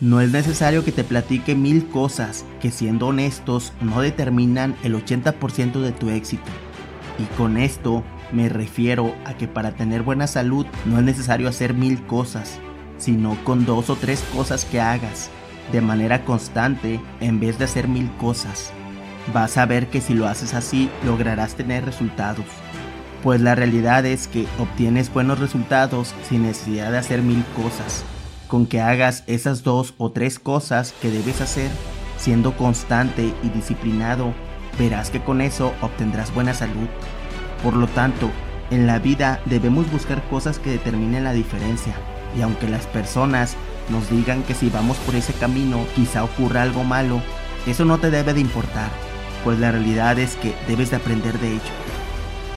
No es necesario que te platique mil cosas que siendo honestos no determinan el 80% de tu éxito. Y con esto me refiero a que para tener buena salud no es necesario hacer mil cosas, sino con dos o tres cosas que hagas de manera constante en vez de hacer mil cosas. Vas a ver que si lo haces así lograrás tener resultados. Pues la realidad es que obtienes buenos resultados sin necesidad de hacer mil cosas. Con que hagas esas dos o tres cosas que debes hacer, siendo constante y disciplinado, verás que con eso obtendrás buena salud. Por lo tanto, en la vida debemos buscar cosas que determinen la diferencia. Y aunque las personas nos digan que si vamos por ese camino quizá ocurra algo malo, eso no te debe de importar, pues la realidad es que debes de aprender de ello.